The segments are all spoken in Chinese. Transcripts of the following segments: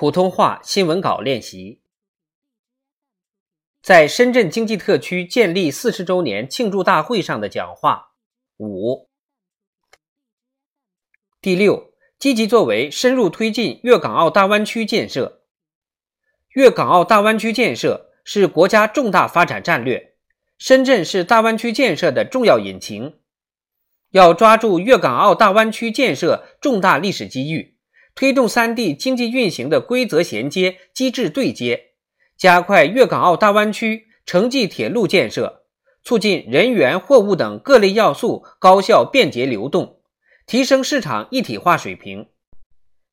普通话新闻稿练习，在深圳经济特区建立四十周年庆祝大会上的讲话五。第六，积极作为，深入推进粤港澳大湾区建设。粤港澳大湾区建设是国家重大发展战略，深圳是大湾区建设的重要引擎，要抓住粤港澳大湾区建设重大历史机遇。推动三地经济运行的规则衔接、机制对接，加快粤港澳大湾区城际铁路建设，促进人员、货物等各类要素高效便捷流动，提升市场一体化水平。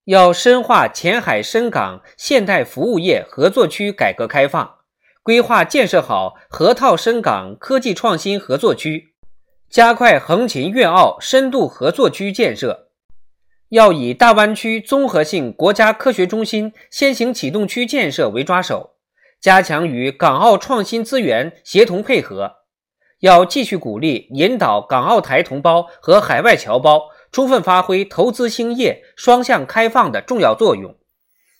要深化前海深港现代服务业合作区改革开放，规划建设好河套深港科技创新合作区，加快横琴粤澳深度合作区建设。要以大湾区综合性国家科学中心先行启动区建设为抓手，加强与港澳创新资源协同配合。要继续鼓励引导港澳台同胞和海外侨胞充分发挥投资兴业双向开放的重要作用，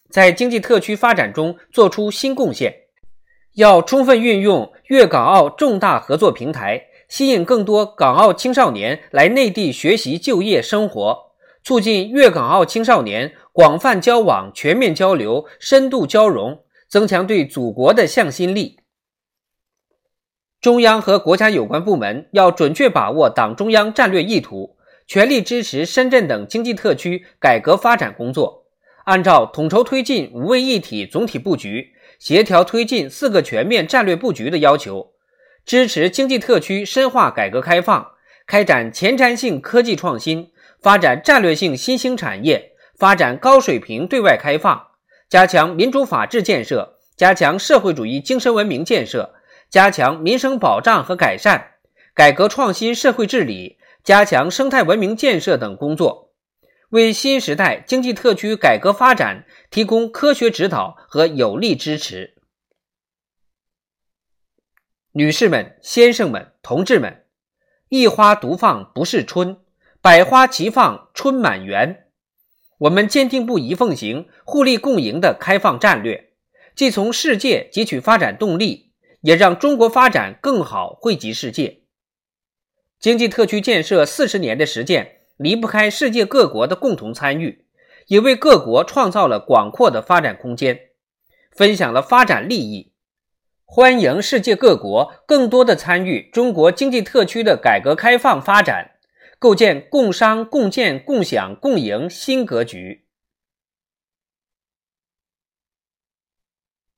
在经济特区发展中作出新贡献。要充分运用粤港澳重大合作平台，吸引更多港澳青少年来内地学习、就业、生活。促进粤港澳青少年广泛交往、全面交流、深度交融，增强对祖国的向心力。中央和国家有关部门要准确把握党中央战略意图，全力支持深圳等经济特区改革发展工作，按照统筹推进五位一体总体布局、协调推进四个全面战略布局的要求，支持经济特区深化改革开放，开展前瞻性科技创新。发展战略性新兴产业，发展高水平对外开放，加强民主法治建设，加强社会主义精神文明建设，加强民生保障和改善，改革创新社会治理，加强生态文明建设等工作，为新时代经济特区改革发展提供科学指导和有力支持。女士们、先生们、同志们，一花独放不是春。百花齐放，春满园。我们坚定不移奉行互利共赢的开放战略，既从世界汲取发展动力，也让中国发展更好惠及世界。经济特区建设四十年的实践，离不开世界各国的共同参与，也为各国创造了广阔的发展空间，分享了发展利益。欢迎世界各国更多的参与中国经济特区的改革开放发展。构建共商共建共享共赢新格局。